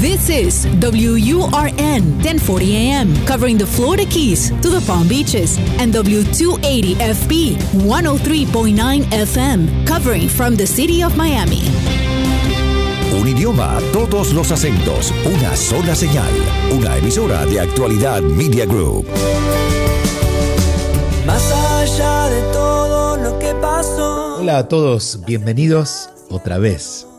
This is WURN 1040 AM, covering the Florida Keys to the Palm Beaches, and W280FB 103.9 FM, covering from the city of Miami. Un idioma, todos los acentos, una sola señal. Una emisora de actualidad Media Group. Más allá de todo lo que pasó. Hola a todos, bienvenidos otra vez.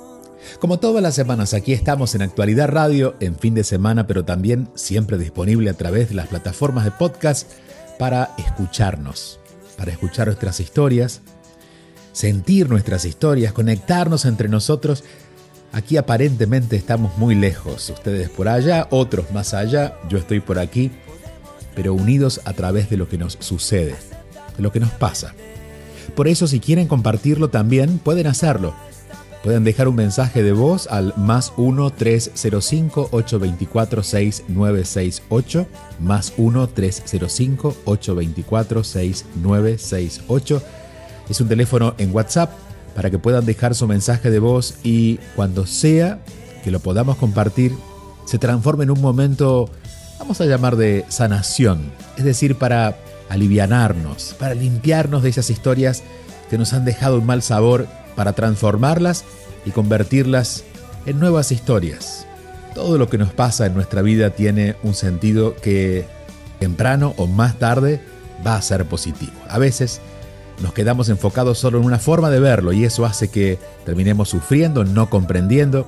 Como todas las semanas, aquí estamos en Actualidad Radio, en fin de semana, pero también siempre disponible a través de las plataformas de podcast para escucharnos, para escuchar nuestras historias, sentir nuestras historias, conectarnos entre nosotros. Aquí aparentemente estamos muy lejos, ustedes por allá, otros más allá, yo estoy por aquí, pero unidos a través de lo que nos sucede, de lo que nos pasa. Por eso si quieren compartirlo también, pueden hacerlo. Pueden dejar un mensaje de voz al más 1-305-824-6968, más 1-305-824-6968. Es un teléfono en WhatsApp para que puedan dejar su mensaje de voz y cuando sea que lo podamos compartir, se transforme en un momento, vamos a llamar de sanación, es decir, para alivianarnos, para limpiarnos de esas historias que nos han dejado un mal sabor, para transformarlas y convertirlas en nuevas historias. Todo lo que nos pasa en nuestra vida tiene un sentido que temprano o más tarde va a ser positivo. A veces nos quedamos enfocados solo en una forma de verlo y eso hace que terminemos sufriendo, no comprendiendo,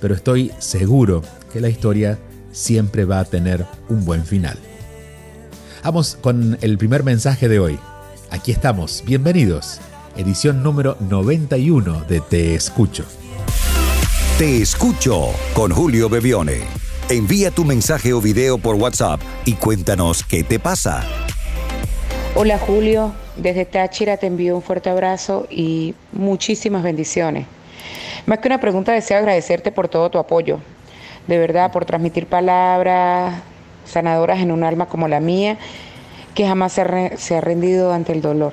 pero estoy seguro que la historia siempre va a tener un buen final. Vamos con el primer mensaje de hoy. Aquí estamos, bienvenidos edición número 91 de Te Escucho. Te Escucho con Julio Bebione. Envía tu mensaje o video por WhatsApp y cuéntanos qué te pasa. Hola Julio, desde Táchira te envío un fuerte abrazo y muchísimas bendiciones. Más que una pregunta, deseo agradecerte por todo tu apoyo. De verdad, por transmitir palabras sanadoras en un alma como la mía, que jamás se, se ha rendido ante el dolor.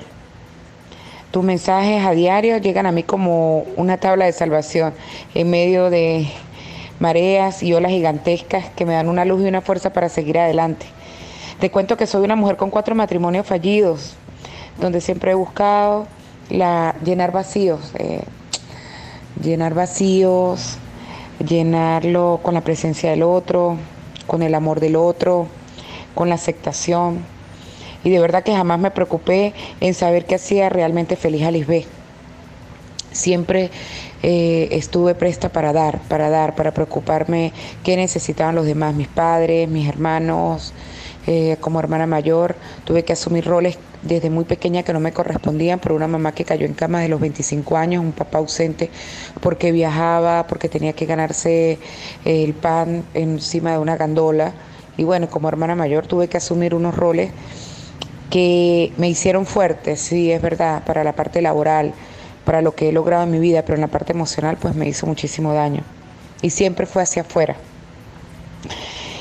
Tus mensajes a diario llegan a mí como una tabla de salvación en medio de mareas y olas gigantescas que me dan una luz y una fuerza para seguir adelante. Te cuento que soy una mujer con cuatro matrimonios fallidos, donde siempre he buscado llenar vacíos, eh, llenar vacíos, llenarlo con la presencia del otro, con el amor del otro, con la aceptación y de verdad que jamás me preocupé en saber qué hacía realmente feliz a Lisbeth. Siempre eh, estuve presta para dar, para dar, para preocuparme qué necesitaban los demás, mis padres, mis hermanos. Eh, como hermana mayor tuve que asumir roles desde muy pequeña que no me correspondían por una mamá que cayó en cama de los 25 años, un papá ausente porque viajaba, porque tenía que ganarse el pan encima de una gandola. Y bueno, como hermana mayor tuve que asumir unos roles que me hicieron fuerte, sí, es verdad, para la parte laboral, para lo que he logrado en mi vida, pero en la parte emocional pues me hizo muchísimo daño. Y siempre fue hacia afuera.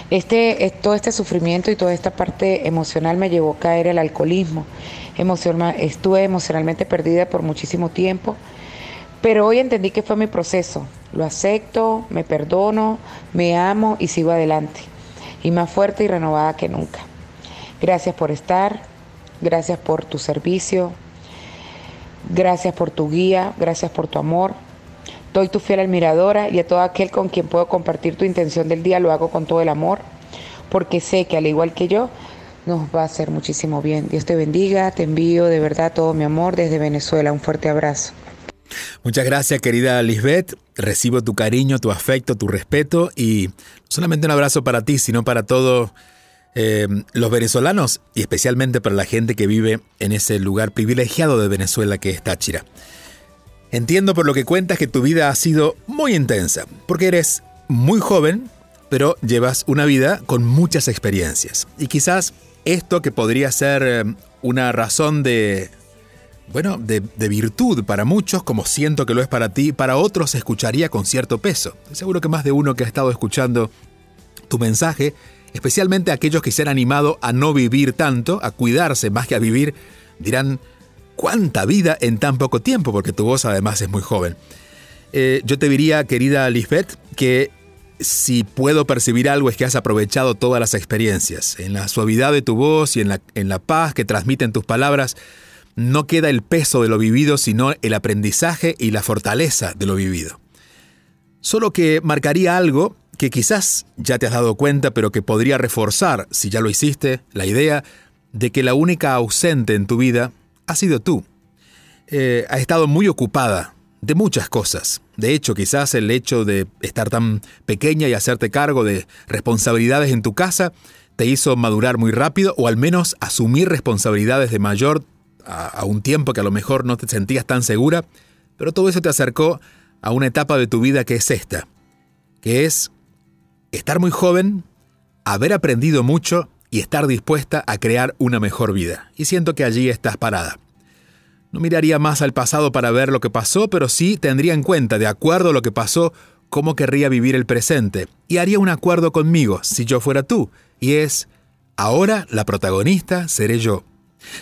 Este, todo este sufrimiento y toda esta parte emocional me llevó a caer el alcoholismo. estuve emocionalmente perdida por muchísimo tiempo, pero hoy entendí que fue mi proceso. Lo acepto, me perdono, me amo y sigo adelante. Y más fuerte y renovada que nunca. Gracias por estar, gracias por tu servicio, gracias por tu guía, gracias por tu amor. Doy tu fiel admiradora y a todo aquel con quien puedo compartir tu intención del día lo hago con todo el amor, porque sé que al igual que yo, nos va a hacer muchísimo bien. Dios te bendiga, te envío de verdad todo mi amor desde Venezuela. Un fuerte abrazo. Muchas gracias querida Lisbeth, recibo tu cariño, tu afecto, tu respeto y no solamente un abrazo para ti, sino para todo eh, los venezolanos y especialmente para la gente que vive en ese lugar privilegiado de Venezuela que es Táchira. Entiendo por lo que cuentas que tu vida ha sido muy intensa, porque eres muy joven, pero llevas una vida con muchas experiencias. Y quizás esto que podría ser eh, una razón de, bueno, de, de, virtud para muchos, como siento que lo es para ti, para otros se escucharía con cierto peso. Seguro que más de uno que ha estado escuchando tu mensaje especialmente aquellos que se han animado a no vivir tanto, a cuidarse más que a vivir, dirán, ¿cuánta vida en tan poco tiempo? Porque tu voz además es muy joven. Eh, yo te diría, querida Lisbeth, que si puedo percibir algo es que has aprovechado todas las experiencias. En la suavidad de tu voz y en la, en la paz que transmiten tus palabras, no queda el peso de lo vivido, sino el aprendizaje y la fortaleza de lo vivido. Solo que marcaría algo que quizás ya te has dado cuenta, pero que podría reforzar, si ya lo hiciste, la idea de que la única ausente en tu vida ha sido tú. Eh, ha estado muy ocupada de muchas cosas. De hecho, quizás el hecho de estar tan pequeña y hacerte cargo de responsabilidades en tu casa te hizo madurar muy rápido o al menos asumir responsabilidades de mayor a, a, un tiempo que a lo mejor no te sentías tan segura, pero todo eso te acercó a una etapa de tu vida que es esta, que es estar muy joven, haber aprendido mucho y estar dispuesta a crear una mejor vida. Y siento que allí estás parada. No miraría más al pasado para ver lo que pasó, pero sí tendría en cuenta, de acuerdo a lo que pasó, cómo querría vivir el presente. Y haría un acuerdo conmigo, si yo fuera tú. Y es, ahora la protagonista seré yo.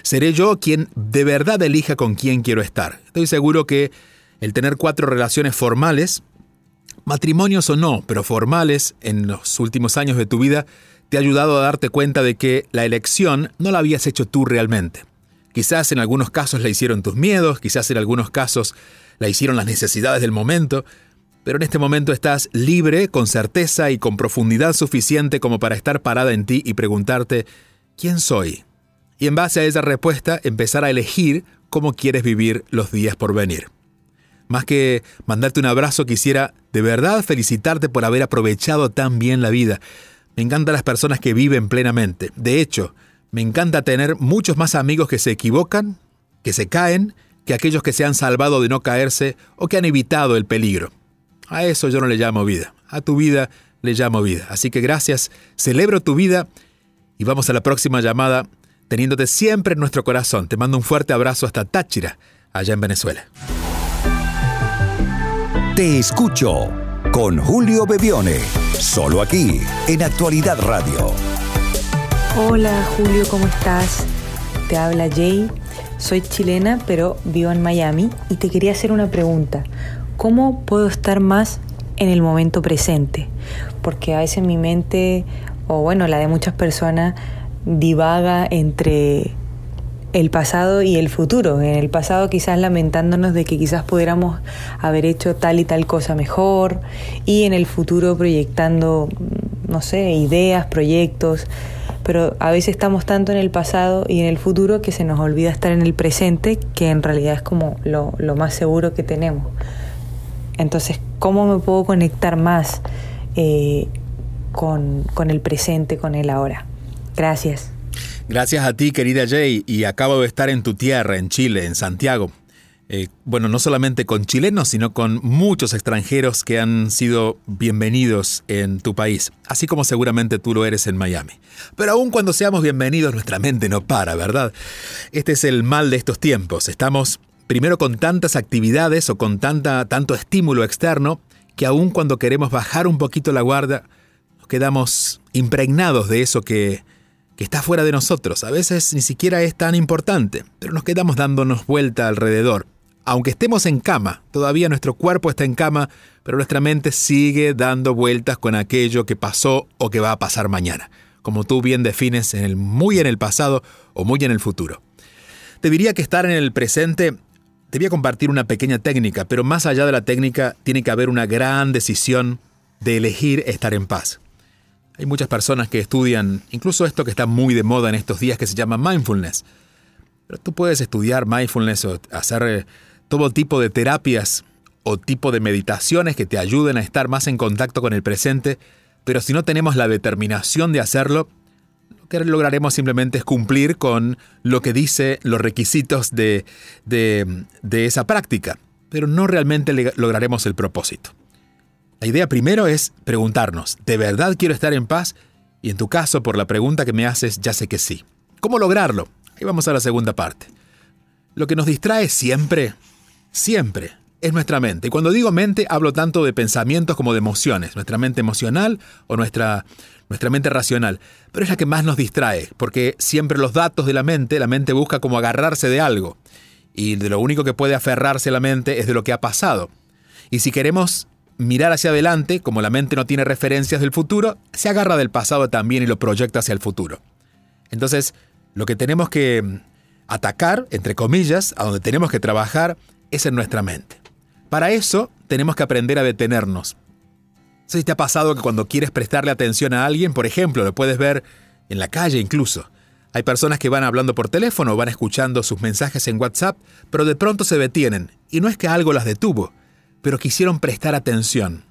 Seré yo quien de verdad elija con quién quiero estar. Estoy seguro que el tener cuatro relaciones formales, matrimonios o no, pero formales, en los últimos años de tu vida, te ha ayudado a darte cuenta de que la elección no la habías hecho tú realmente. Quizás en algunos casos la hicieron tus miedos, quizás en algunos casos la hicieron las necesidades del momento, pero en este momento estás libre, con certeza y con profundidad suficiente como para estar parada en ti y preguntarte, ¿quién soy? Y en base a esa respuesta empezar a elegir cómo quieres vivir los días por venir. Más que mandarte un abrazo, quisiera de verdad felicitarte por haber aprovechado tan bien la vida. Me encantan las personas que viven plenamente. De hecho, me encanta tener muchos más amigos que se equivocan, que se caen, que aquellos que se han salvado de no caerse o que han evitado el peligro. A eso yo no le llamo vida. A tu vida le llamo vida. Así que gracias, celebro tu vida y vamos a la próxima llamada teniéndote siempre en nuestro corazón. Te mando un fuerte abrazo hasta Táchira, allá en Venezuela. Te escucho con Julio Bebione, solo aquí en Actualidad Radio. Hola Julio, ¿cómo estás? Te habla Jay. Soy chilena, pero vivo en Miami y te quería hacer una pregunta. ¿Cómo puedo estar más en el momento presente? Porque a veces mi mente, o bueno, la de muchas personas, divaga entre el pasado y el futuro. En el pasado quizás lamentándonos de que quizás pudiéramos haber hecho tal y tal cosa mejor y en el futuro proyectando, no sé, ideas, proyectos pero a veces estamos tanto en el pasado y en el futuro que se nos olvida estar en el presente, que en realidad es como lo, lo más seguro que tenemos. Entonces, ¿cómo me puedo conectar más eh, con, con el presente, con el ahora? Gracias. Gracias a ti, querida Jay, y acabo de estar en tu tierra, en Chile, en Santiago. Eh, bueno, no solamente con chilenos, sino con muchos extranjeros que han sido bienvenidos en tu país, así como seguramente tú lo eres en Miami. Pero aun cuando seamos bienvenidos, nuestra mente no para, ¿verdad? Este es el mal de estos tiempos. Estamos primero con tantas actividades o con tanta, tanto estímulo externo que aun cuando queremos bajar un poquito la guardia, nos quedamos impregnados de eso que, que está fuera de nosotros. A veces ni siquiera es tan importante, pero nos quedamos dándonos vuelta alrededor aunque estemos en cama, todavía nuestro cuerpo está en cama, pero nuestra mente sigue dando vueltas con aquello que pasó o que va a pasar mañana, como tú bien defines en el muy en el pasado o muy en el futuro. Te diría que estar en el presente, te voy a compartir una pequeña técnica, pero más allá de la técnica tiene que haber una gran decisión de elegir estar en paz. Hay muchas personas que estudian incluso esto que está muy de moda en estos días que se llama mindfulness. Pero tú puedes estudiar mindfulness o hacer eh, todo tipo de terapias o tipo de meditaciones que te ayuden a estar más en contacto con el presente, pero si no tenemos la determinación de hacerlo, lo que lograremos simplemente es cumplir con lo que dice los requisitos de, de, de esa práctica, pero no realmente lograremos el propósito. La idea primero es preguntarnos, ¿de verdad quiero estar en paz? Y en tu caso, por la pregunta que me haces, ya sé que sí. ¿Cómo lograrlo? Ahí vamos a la segunda parte. Lo que nos distrae siempre siempre es nuestra mente. Y cuando digo mente, hablo tanto de pensamientos como de emociones, nuestra mente emocional o nuestra, nuestra mente racional. Pero es la que más nos distrae, porque siempre los datos de la mente, la mente busca como agarrarse de algo. Y de lo único que puede aferrarse la mente es de lo que ha pasado. Y si queremos mirar hacia adelante, como la mente no tiene referencias del futuro, se agarra del pasado también y lo proyecta hacia el futuro. Entonces, lo que tenemos que mm, atacar, entre comillas, a donde tenemos que trabajar, es en nuestra mente. Para eso tenemos que aprender a detenernos. Si te ha pasado que cuando quieres prestarle atención a alguien, por ejemplo, lo puedes ver en la calle incluso. Hay personas que van hablando por teléfono van escuchando sus mensajes en WhatsApp, pero de pronto se detienen. Y no es que algo las detuvo, pero quisieron prestar atención.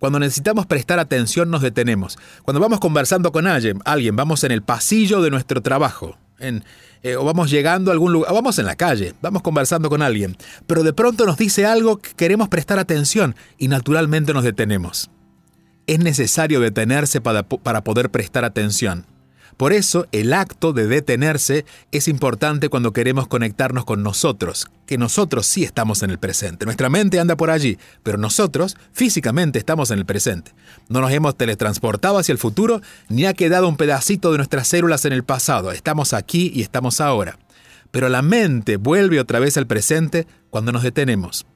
Cuando necesitamos prestar atención nos detenemos. Cuando vamos conversando con alguien, alguien vamos en el pasillo de nuestro trabajo, en, eh, o vamos llegando a algún lugar, o vamos en la calle, vamos conversando con alguien, pero de pronto nos dice algo que queremos prestar atención y naturalmente nos detenemos. Es necesario detenerse para, para poder prestar atención. Por eso el acto de detenerse es importante cuando queremos conectarnos con nosotros, que nosotros sí estamos en el presente. Nuestra mente anda por allí, pero nosotros físicamente estamos en el presente. No nos hemos teletransportado hacia el futuro ni ha quedado un pedacito de nuestras células en el pasado. Estamos aquí y estamos ahora. Pero la mente vuelve otra vez al presente cuando nos detenemos.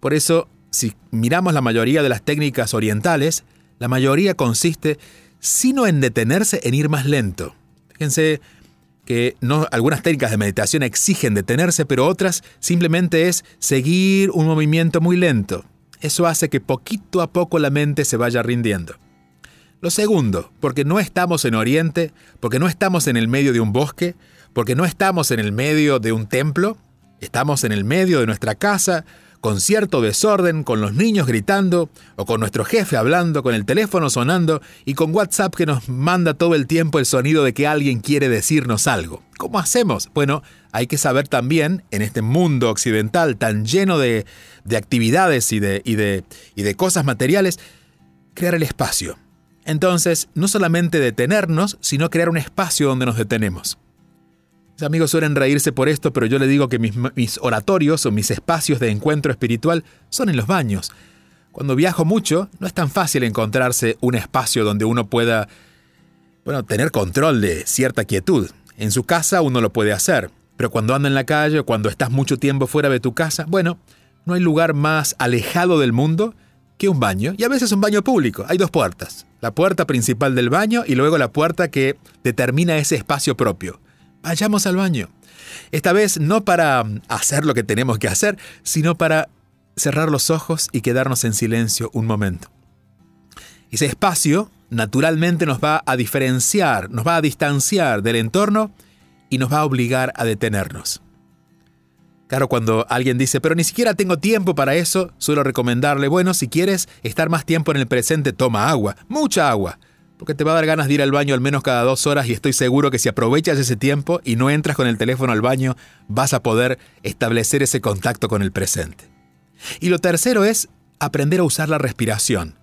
Por eso, si miramos la mayoría de las técnicas orientales, la mayoría consiste sino en detenerse en ir más lento. Fíjense que no, algunas técnicas de meditación exigen detenerse, pero otras simplemente es seguir un movimiento muy lento. Eso hace que poquito a poco la mente se vaya rindiendo. Lo segundo, porque no estamos en Oriente, porque no estamos en el medio de un bosque, porque no estamos en el medio de un templo, estamos en el medio de nuestra casa, con cierto desorden, con los niños gritando, o con nuestro jefe hablando, con el teléfono sonando y con WhatsApp que nos manda todo el tiempo el sonido de que alguien quiere decirnos algo. ¿Cómo hacemos? Bueno, hay que saber también, en este mundo occidental tan lleno de, actividades y de, y, de, y de cosas materiales, crear el espacio. Entonces, no solamente detenernos, sino crear un espacio donde nos detenemos. Mis amigos suelen reírse por esto, pero yo le digo que mis, oratorios o mis espacios de encuentro espiritual son en los baños. Cuando viajo mucho, no es tan fácil encontrarse un espacio donde uno pueda, bueno, tener control de cierta quietud. En su casa uno lo puede hacer, pero cuando anda en la calle o cuando estás mucho tiempo fuera de tu casa, bueno, no hay lugar más alejado del mundo que un baño, y a veces un baño público. Hay dos puertas, la puerta principal del baño y luego la puerta que determina ese espacio propio vayamos al baño. Esta vez no para hacer lo que tenemos que hacer, sino para cerrar los ojos y quedarnos en silencio un momento. Ese espacio naturalmente nos va a diferenciar, nos va a distanciar del entorno y nos va a obligar a detenernos. Claro, cuando alguien dice, pero ni siquiera tengo tiempo para eso, suelo recomendarle, bueno, si quieres estar más tiempo en el presente, toma agua, mucha agua porque te va a dar ganas de ir al baño al menos cada dos horas y estoy seguro que si aprovechas ese tiempo y no entras con el teléfono al baño, vas a poder establecer ese contacto con el presente. Y lo tercero es aprender a usar la respiración.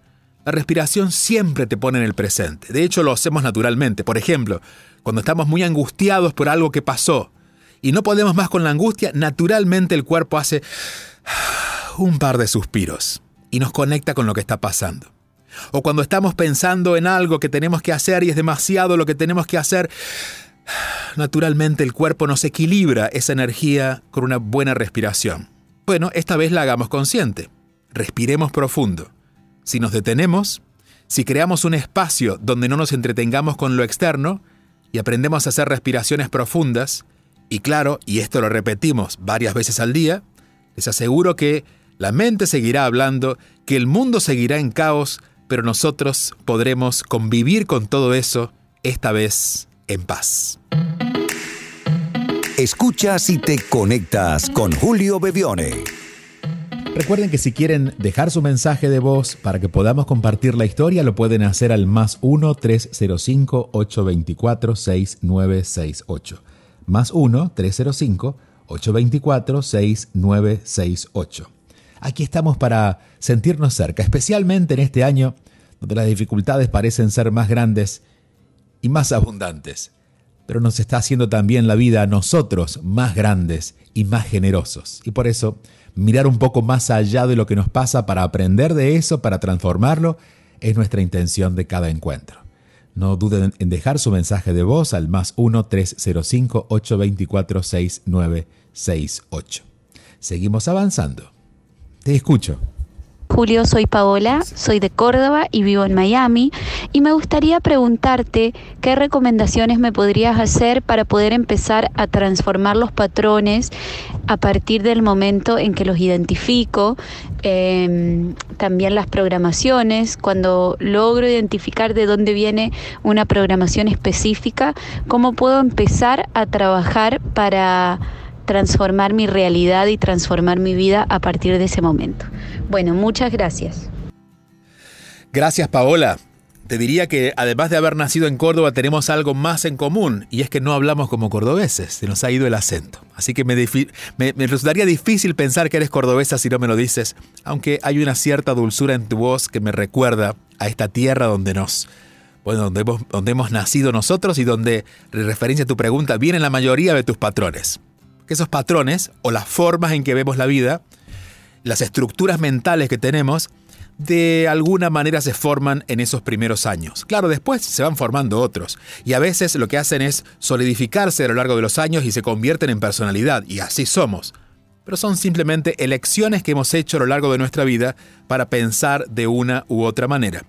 La respiración siempre te pone en el presente. De hecho, lo hacemos naturalmente. Por ejemplo, cuando estamos muy angustiados por algo que pasó y no podemos más con la angustia, naturalmente el cuerpo hace un par de suspiros y nos conecta con lo que está pasando. O cuando estamos pensando en algo que tenemos que hacer y es demasiado lo que tenemos que hacer, naturalmente el cuerpo nos equilibra esa energía con una buena respiración. Bueno, esta vez la hagamos consciente. Respiremos profundo. Si nos detenemos, si creamos un espacio donde no nos entretengamos con lo externo y aprendemos a hacer respiraciones profundas, y claro, y esto lo repetimos varias veces al día, les aseguro que la mente seguirá hablando, que el mundo seguirá en caos, pero nosotros podremos convivir con todo eso, esta vez en paz. Escuchas y te conectas con Julio Bebione. Recuerden que si quieren dejar su mensaje de voz para que podamos compartir la historia, lo pueden hacer al más 1-305-824-6968. Más 1-305-824-6968. Aquí estamos para sentirnos cerca, especialmente en este año donde las dificultades parecen ser más grandes y más abundantes, pero nos está haciendo también la vida a nosotros más grandes y más generosos. Y por eso, mirar un poco más allá de lo que nos pasa para aprender de eso, para transformarlo, es nuestra intención de cada encuentro. No duden en dejar su mensaje de voz al más 1-305-824-6968. Seguimos avanzando. Te escucho. Julio, soy Paola, soy de Córdoba y vivo en Miami y me gustaría preguntarte qué recomendaciones me podrías hacer para poder empezar a transformar los patrones a partir del momento en que los identifico, em, también las programaciones, cuando logro identificar de dónde viene una programación específica, cómo puedo empezar a trabajar para transformar mi realidad y transformar mi vida a partir de ese momento. Bueno, muchas gracias. Gracias Paola. Te diría que además de haber nacido en Córdoba tenemos algo más en común y es que no hablamos como cordobeses, se nos ha ido el acento. Así que me, resultaría difícil pensar que eres cordobesa si no me lo dices, aunque hay una cierta dulzura en tu voz que me recuerda a esta tierra donde nos, donde hemos, donde hemos nacido nosotros y donde, en referencia a tu pregunta, vienen la mayoría de tus patrones. Que esos patrones o las formas en que vemos la vida, las estructuras mentales que tenemos, de alguna manera se forman en esos primeros años. Claro, después se van formando otros, y a veces lo que hacen es solidificarse a lo largo de los años y se convierten en personalidad, y así somos. Pero son simplemente elecciones que hemos hecho a lo largo de nuestra vida para pensar de una u otra manera.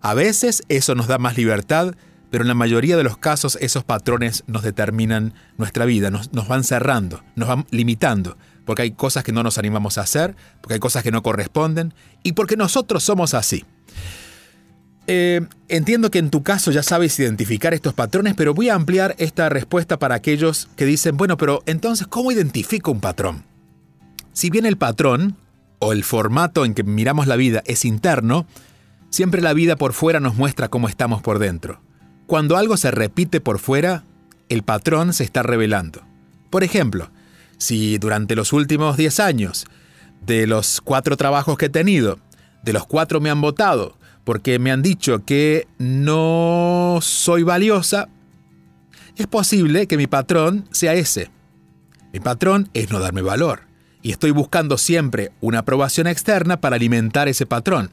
A veces eso nos da más libertad, pero en la mayoría de los casos esos patrones nos determinan nuestra vida, nos, van cerrando, nos van limitando, porque hay cosas que no nos animamos a hacer, porque hay cosas que no corresponden y porque nosotros somos así. Eh, entiendo que en tu caso ya sabes identificar estos patrones, pero voy a ampliar esta respuesta para aquellos que dicen, bueno, pero entonces, ¿cómo identifico un patrón? Si bien el patrón, o el formato en que miramos la vida es interno, siempre la vida por fuera nos muestra cómo estamos por dentro. Cuando algo se repite por fuera, el patrón se está revelando. Por ejemplo, si durante los últimos 10 años, de los cuatro trabajos que he tenido, de los cuatro me han votado porque me han dicho que no soy valiosa, es posible que mi patrón sea ese. Mi patrón es no darme valor y estoy buscando siempre una aprobación externa para alimentar ese patrón.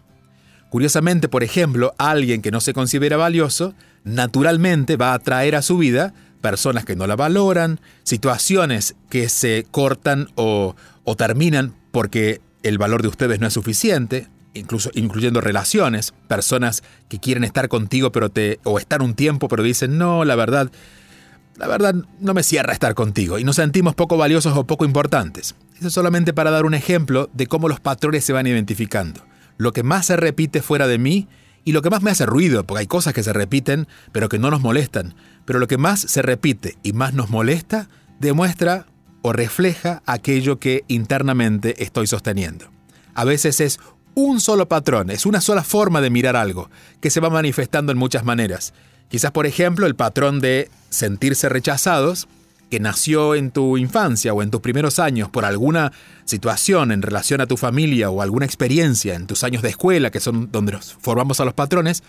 Curiosamente, por ejemplo, alguien que no se considera valioso, naturalmente va a atraer a su vida personas que no la valoran, situaciones que se cortan o, terminan porque el valor de ustedes no es suficiente, incluso incluyendo relaciones, personas que quieren estar contigo pero te o estar un tiempo pero dicen, "No, la verdad, la verdad no me cierra estar contigo" y nos sentimos poco valiosos o poco importantes. Eso es solamente para dar un ejemplo de cómo los patrones se van identificando. Lo que más se repite fuera de mí y lo que más me hace ruido, porque hay cosas que se repiten, pero que no nos molestan, pero lo que más se repite y más nos molesta, demuestra o refleja aquello que internamente estoy sosteniendo. A veces es un solo patrón, es una sola forma de mirar algo, que se va manifestando en muchas maneras. Quizás, por ejemplo, el patrón de sentirse rechazados que nació en tu infancia o en tus primeros años por alguna situación en relación a tu familia o alguna experiencia en tus años de escuela, que son donde nos formamos a los patrones,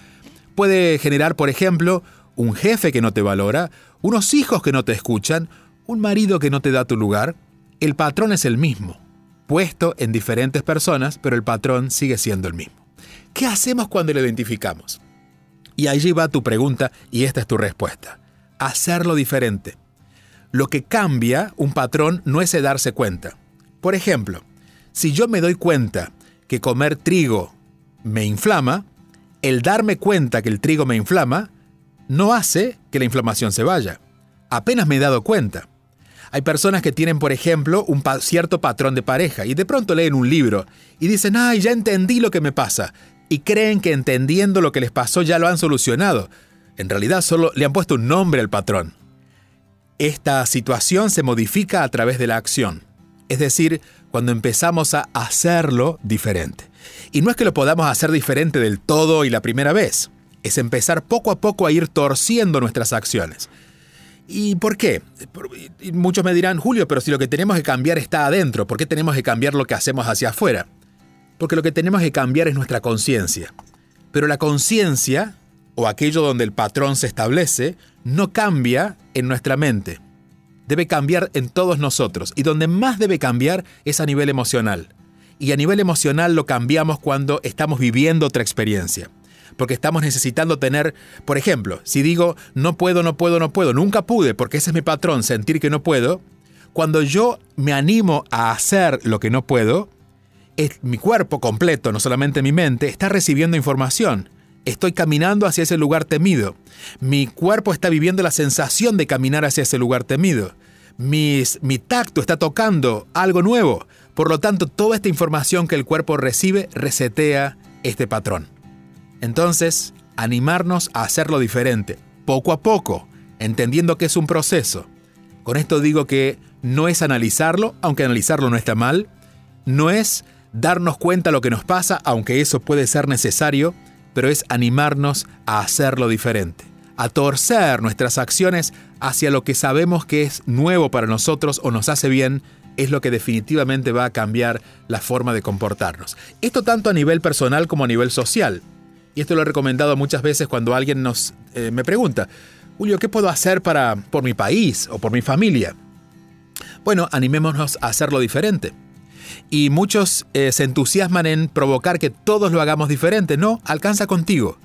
puede generar, por ejemplo, un jefe que no te valora, unos hijos que no te escuchan, un marido que no te da tu lugar. El patrón es el mismo, puesto en diferentes personas, pero el patrón sigue siendo el mismo. ¿Qué hacemos cuando lo identificamos? Y allí va tu pregunta y esta es tu respuesta. Hacerlo diferente. Lo que cambia un patrón no es el darse cuenta. Por ejemplo, si yo me doy cuenta que comer trigo me inflama, el darme cuenta que el trigo me inflama no hace que la inflamación se vaya. Apenas me he dado cuenta. Hay personas que tienen, por ejemplo, un cierto patrón de pareja y de pronto leen un libro y dicen, ay, ya entendí lo que me pasa. Y creen que entendiendo lo que les pasó ya lo han solucionado. En realidad solo le han puesto un nombre al patrón. Esta situación se modifica a través de la acción, es decir, cuando empezamos a hacerlo diferente. Y no es que lo podamos hacer diferente del todo y la primera vez, es empezar poco a poco a ir torciendo nuestras acciones. ¿Y por qué? Muchos me dirán, Julio, pero si lo que tenemos que cambiar está adentro, ¿por qué tenemos que cambiar lo que hacemos hacia afuera? Porque lo que tenemos que cambiar es nuestra conciencia. Pero la conciencia, o aquello donde el patrón se establece, no cambia en nuestra mente. Debe cambiar en todos nosotros. Y donde más debe cambiar es a nivel emocional. Y a nivel emocional lo cambiamos cuando estamos viviendo otra experiencia. Porque estamos necesitando tener, por ejemplo, si digo no puedo, no puedo, no puedo, nunca pude, porque ese es mi patrón, sentir que no puedo, cuando yo me animo a hacer lo que no puedo, mi cuerpo completo, no solamente mi mente, está recibiendo información. Estoy caminando hacia ese lugar temido. Mi cuerpo está viviendo la sensación de caminar hacia ese lugar temido. mi tacto está tocando algo nuevo. Por lo tanto, toda esta información que el cuerpo recibe resetea este patrón. Entonces, animarnos a hacerlo diferente, poco a poco, entendiendo que es un proceso. Con esto digo que no es analizarlo, aunque analizarlo no está mal, no es darnos cuenta lo que nos pasa, aunque eso puede ser necesario, pero es animarnos a hacerlo diferente, a torcer nuestras acciones hacia lo que sabemos que es nuevo para nosotros o nos hace bien, es lo que definitivamente va a cambiar la forma de comportarnos. Esto tanto a nivel personal como a nivel social. Y esto lo he recomendado muchas veces cuando alguien nos eh, me pregunta, Julio, ¿qué puedo hacer para por mi país o por mi familia? Bueno, animémonos a hacerlo diferente. Y muchos eh, se entusiasman en provocar que todos lo hagamos diferente. No, alcanza contigo.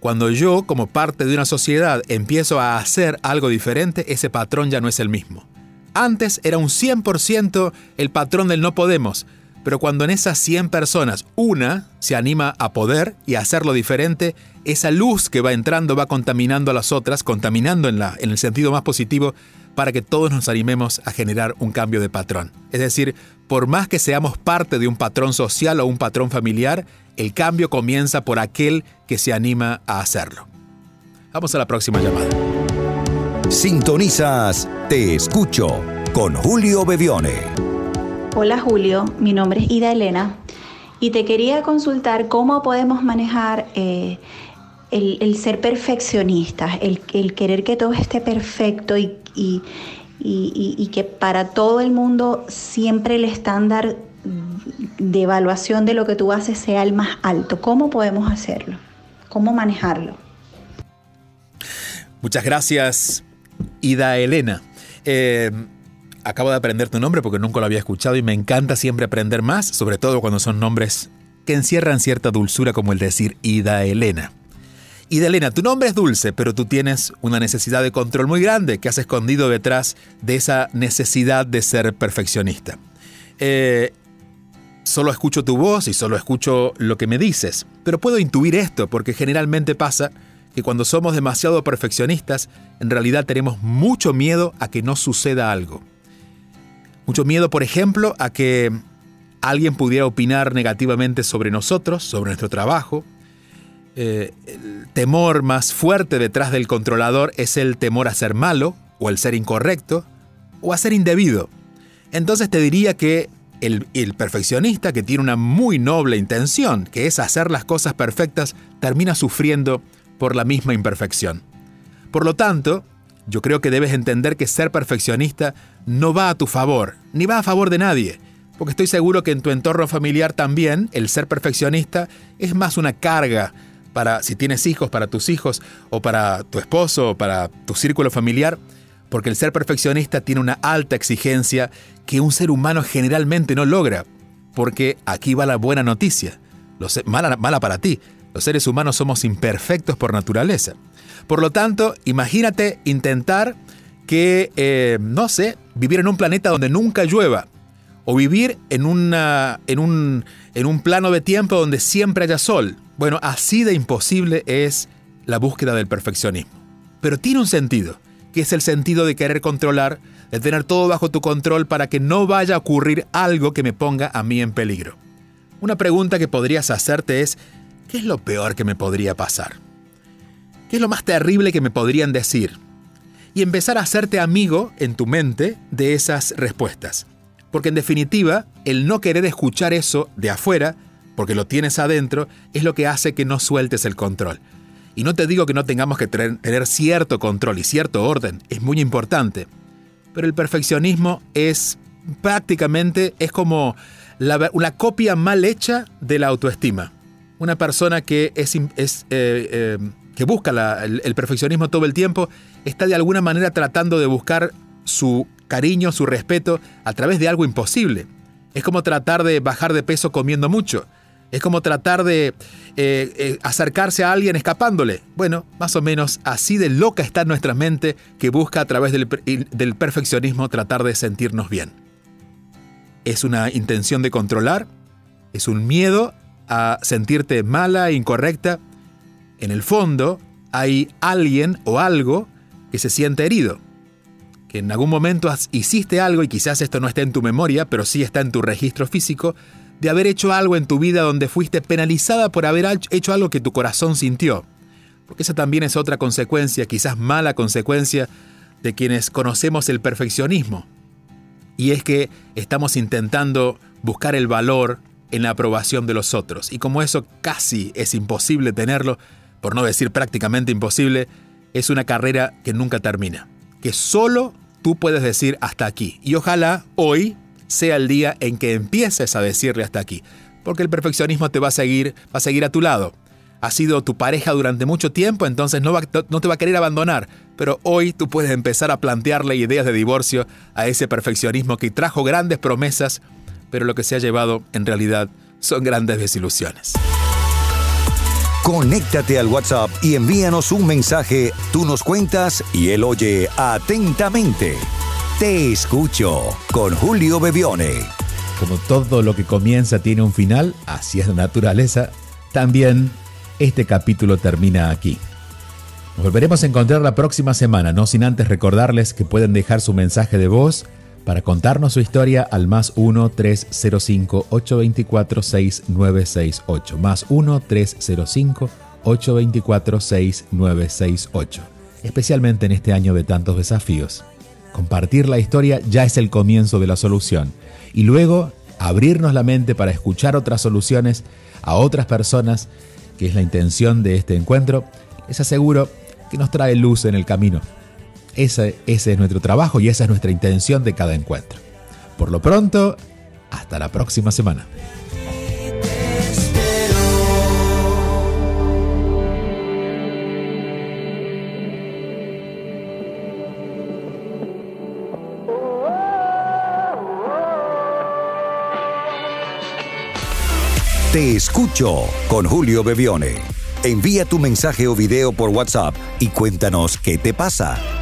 Cuando yo, como parte de una sociedad, empiezo a hacer algo diferente, ese patrón ya no es el mismo. Antes era un 100% el patrón del no podemos, pero cuando en esas 100 personas una se anima a poder y a hacerlo diferente, esa luz que va entrando va contaminando a las otras, contaminando en, la, en el sentido más positivo, para que todos nos animemos a generar un cambio de patrón. Es decir, por más que seamos parte de un patrón social o un patrón familiar, el cambio comienza por aquel que se anima a hacerlo. Vamos a la próxima llamada. Sintonizas Te Escucho con Julio Bevione. Hola Julio, mi nombre es Ida Elena y te quería consultar cómo podemos manejar eh, el, ser perfeccionistas, el, querer que todo esté perfecto y, que para todo el mundo siempre el estándar de evaluación de lo que tú haces sea el más alto. ¿Cómo podemos hacerlo? ¿Cómo manejarlo? Muchas gracias, Ida Elena. Eh, acabo de aprender tu nombre porque nunca lo había escuchado y me encanta siempre aprender más, sobre todo cuando son nombres que encierran cierta dulzura como el decir Ida Elena. Y de Elena, tu nombre es dulce, pero tú tienes una necesidad de control muy grande que has escondido detrás de esa necesidad de ser perfeccionista. Eh, solo escucho tu voz y solo escucho lo que me dices, pero puedo intuir esto porque generalmente pasa que cuando somos demasiado perfeccionistas, en realidad tenemos mucho miedo a que no suceda algo. Mucho miedo, por ejemplo, a que alguien pudiera opinar negativamente sobre nosotros, sobre nuestro trabajo, eh, el temor más fuerte detrás del controlador es el temor a ser malo, o el ser incorrecto, o a ser indebido. Entonces te diría que el, el, perfeccionista que tiene una muy noble intención, que es hacer las cosas perfectas, termina sufriendo por la misma imperfección. Por lo tanto, yo creo que debes entender que ser perfeccionista no va a tu favor, ni va a favor de nadie, porque estoy seguro que en tu entorno familiar también el ser perfeccionista es más una carga, para si tienes hijos, para tus hijos, o para tu esposo, o para tu círculo familiar, porque el ser perfeccionista tiene una alta exigencia que un ser humano generalmente no logra. Porque aquí va la buena noticia, mala, para ti, los seres humanos somos imperfectos por naturaleza. Por lo tanto, imagínate intentar que, eh, no sé, vivir en un planeta donde nunca llueva, o vivir en, una, en, un, en un plano de tiempo donde siempre haya sol. Bueno, así de imposible es la búsqueda del perfeccionismo. Pero tiene un sentido, que es el sentido de querer controlar, de tener todo bajo tu control para que no vaya a ocurrir algo que me ponga a mí en peligro. Una pregunta que podrías hacerte es, ¿qué es lo peor que me podría pasar? ¿Qué es lo más terrible que me podrían decir? Y empezar a hacerte amigo en tu mente de esas respuestas. Porque en definitiva, el no querer escuchar eso de afuera porque lo tienes adentro, es lo que hace que no sueltes el control. Y no te digo que no tengamos que tener cierto control y cierto orden, es muy importante. Pero el perfeccionismo es prácticamente, es como la, una copia mal hecha de la autoestima. Una persona que, es, eh, eh, que busca el, el perfeccionismo todo el tiempo está de alguna manera tratando de buscar su cariño, su respeto a través de algo imposible. Es como tratar de bajar de peso comiendo mucho. Es como tratar de eh, eh, acercarse a alguien escapándole. Bueno, más o menos así de loca está nuestra mente que busca a través del, del perfeccionismo tratar de sentirnos bien. ¿Es una intención de controlar? Es un miedo a sentirte mala incorrecta. En el fondo hay alguien o algo que se siente herido. Que en algún momento hiciste algo y quizás esto no esté en tu memoria, pero sí está en tu registro físico, de haber hecho algo en tu vida donde fuiste penalizada por haber hecho algo que tu corazón sintió. Porque esa también es otra consecuencia, quizás mala consecuencia, de quienes conocemos el perfeccionismo. Y es que estamos intentando buscar el valor en la aprobación de los otros. Y como eso casi es imposible tenerlo, por no decir prácticamente imposible, es una carrera que nunca termina. Que solo tú puedes decir hasta aquí. Y ojalá hoy sea el día en que empieces a decirle hasta aquí. Porque el perfeccionismo te va a seguir, va a seguir a tu lado ha sido tu pareja durante mucho tiempo, entonces no, no te va a querer abandonar. Pero hoy tú puedes empezar a plantearle ideas de divorcio a ese perfeccionismo que trajo grandes promesas, pero lo que se ha llevado en realidad son grandes desilusiones. Conéctate al WhatsApp y envíanos un mensaje, tú nos cuentas y él oye atentamente. Te escucho con Julio Bebione. Como todo lo que comienza tiene un final, así es la naturaleza, también este capítulo termina aquí. Nos volveremos a encontrar la próxima semana, no sin antes recordarles que pueden dejar su mensaje de voz para contarnos su historia al más 1-305-824-6968. Más 1-305-824-6968. Especialmente en este año de tantos desafíos. Compartir la historia ya es el comienzo de la solución. Y luego abrirnos la mente para escuchar otras soluciones a otras personas que es la intención de este encuentro, les aseguro que nos trae luz en el camino. Ese, es nuestro trabajo y esa es nuestra intención de cada encuentro. Por lo pronto, hasta la próxima semana. Te escucho con Julio Bebione. Envía tu mensaje o video por WhatsApp y cuéntanos qué te pasa.